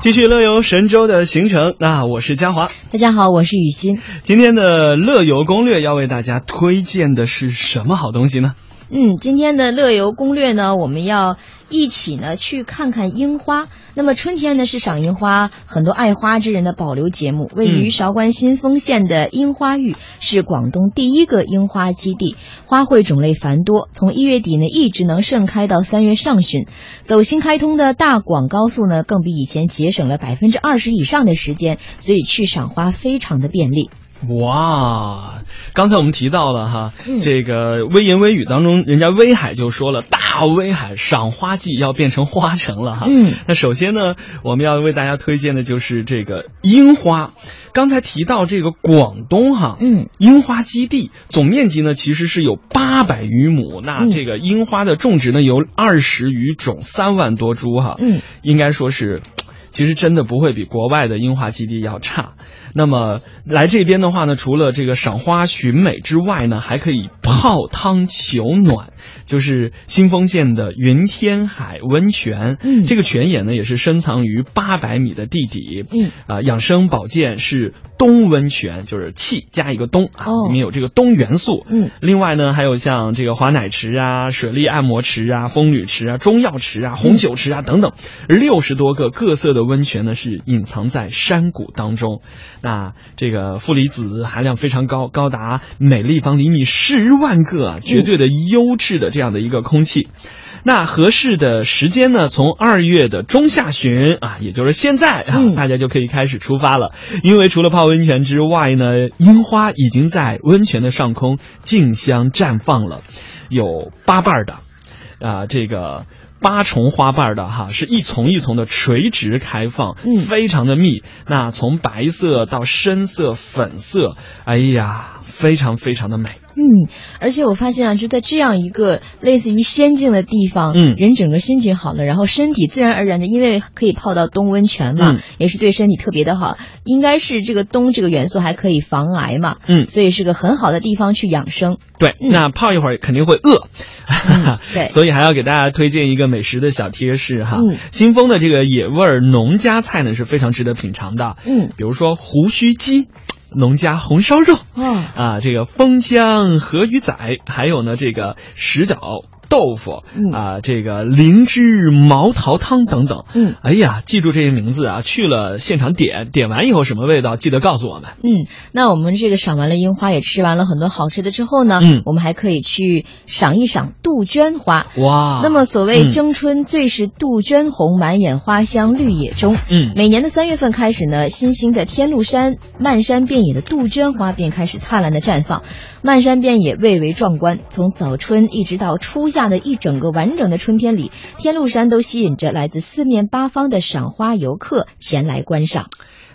继续乐游神州的行程，那我是嘉华。大家好，我是雨欣。今天的乐游攻略要为大家推荐的是什么好东西呢？嗯，今天的乐游攻略呢，我们要一起呢去看看樱花。那么春天呢是赏樱花很多爱花之人的保留节目。位于韶关新丰县的樱花峪是广东第一个樱花基地，花卉种类繁多，从一月底呢一直能盛开到三月上旬。走新开通的大广高速呢，更比以前节省了百分之二十以上的时间，所以去赏花非常的便利。哇，刚才我们提到了哈，这个微言微语当中，人家威海就说了，大威海赏花季要变成花城了哈。嗯，那首先呢，我们要为大家推荐的就是这个樱花。刚才提到这个广东哈，嗯，樱花基地总面积呢其实是有八百余亩，那这个樱花的种植呢有二十余种，三万多株哈。嗯，应该说是。其实真的不会比国外的樱花基地要差。那么来这边的话呢，除了这个赏花寻美之外呢，还可以泡汤求暖。就是新丰县的云天海温泉，嗯，这个泉眼呢也是深藏于八百米的地底，嗯，啊，养生保健是冬温泉，就是气加一个冬啊，里面有这个冬元素，嗯，另外呢还有像这个华奶池啊、水力按摩池啊、风吕池啊、中药池啊、红酒池啊等等，六十多个各色的温泉呢是隐藏在山谷当中，那这个负离子含量非常高，高达每立方厘米十万个，啊，绝对的优质的这。这样的一个空气，那合适的时间呢？从二月的中下旬啊，也就是现在啊，大家就可以开始出发了。因为除了泡温泉之外呢，樱花已经在温泉的上空竞相绽放了，有八瓣的，啊，这个八重花瓣的哈，是一丛一丛的垂直开放，嗯，非常的密。那从白色到深色、粉色，哎呀，非常非常的美。嗯，而且我发现啊，就在这样一个类似于仙境的地方，嗯，人整个心情好了，然后身体自然而然的，因为可以泡到冬温泉嘛，也是对身体特别的好。应该是这个冬这个元素还可以防癌嘛，嗯，所以是个很好的地方去养生。对，那泡一会儿肯定会饿，对，所以还要给大家推荐一个美食的小贴士哈。嗯，新丰的这个野味农家菜呢是非常值得品尝的。嗯，比如说胡须鸡。农家红烧肉，啊，这个封江河鱼仔，还有呢，这个石角。豆腐啊，这个灵芝毛桃汤等等，嗯，哎呀，记住这些名字啊，去了现场点点完以后什么味道，记得告诉我们。嗯，那我们这个赏完了樱花，也吃完了很多好吃的之后呢，嗯，我们还可以去赏一赏杜鹃花。哇，那么所谓争春最是杜鹃红，满眼花香绿野中。嗯，每年的三月份开始呢，新兴的天禄山漫山遍野的杜鹃花便开始灿烂的绽放，漫山遍野蔚为壮观。从早春一直到初夏。的一整个完整的春天里，天禄山都吸引着来自四面八方的赏花游客前来观赏。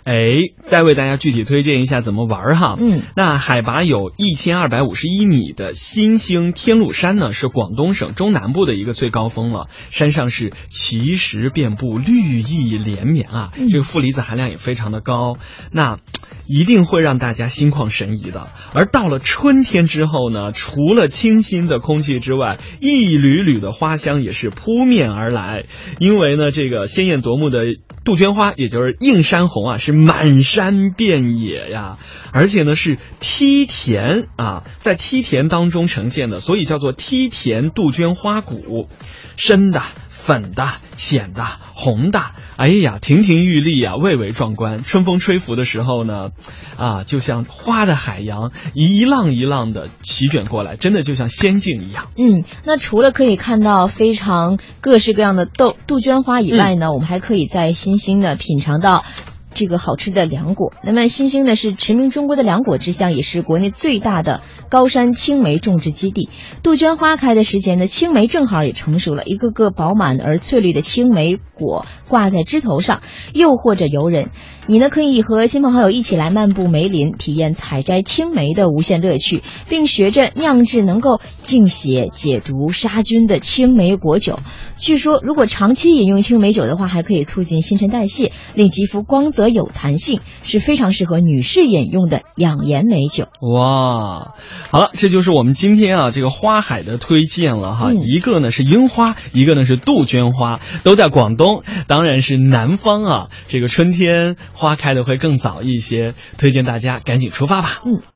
哎，再为大家具体推荐一下怎么玩哈。嗯，那海拔有一千二百五十一米的新兴天禄山呢，是广东省中南部的一个最高峰了。山上是奇石遍布，绿意连绵啊，这个负离子含量也非常的高，那一定会让大家心旷神怡的。而到了春天之后呢，除了清新的空气之外，一缕缕的花香也是扑面而来。因为呢，这个鲜艳夺目的杜鹃花，也就是映山红啊，是。满山遍野呀，而且呢是梯田啊，在梯田当中呈现的，所以叫做梯田杜鹃花谷，深的、粉的、浅的、红的，哎呀，亭亭玉立啊，蔚为壮观。春风吹拂的时候呢，啊，就像花的海洋一浪一浪的席卷过来，真的就像仙境一样。嗯，那除了可以看到非常各式各样的杜杜鹃花以外呢，我们还可以在新兴的品尝到。这个好吃的凉果，那么新兴呢是驰名中国的凉果之乡，也是国内最大的高山青梅种植基地。杜鹃花开的时节呢，青梅正好也成熟了，一个个饱满而翠绿的青梅果挂在枝头上，诱惑着游人。你呢可以和亲朋好友一起来漫步梅林，体验采摘青梅的无限乐趣，并学着酿制能够净血解毒杀菌的青梅果酒。据说，如果长期饮用青梅酒的话，还可以促进新陈代谢，令肌肤光泽。和有弹性，是非常适合女士饮用的养颜美酒。哇，好了，这就是我们今天啊这个花海的推荐了哈。嗯一个呢是樱花，一个呢是杜鹃花，都在广东，当然是南方啊。这个春天花开的会更早一些，推荐大家赶紧出发吧。嗯。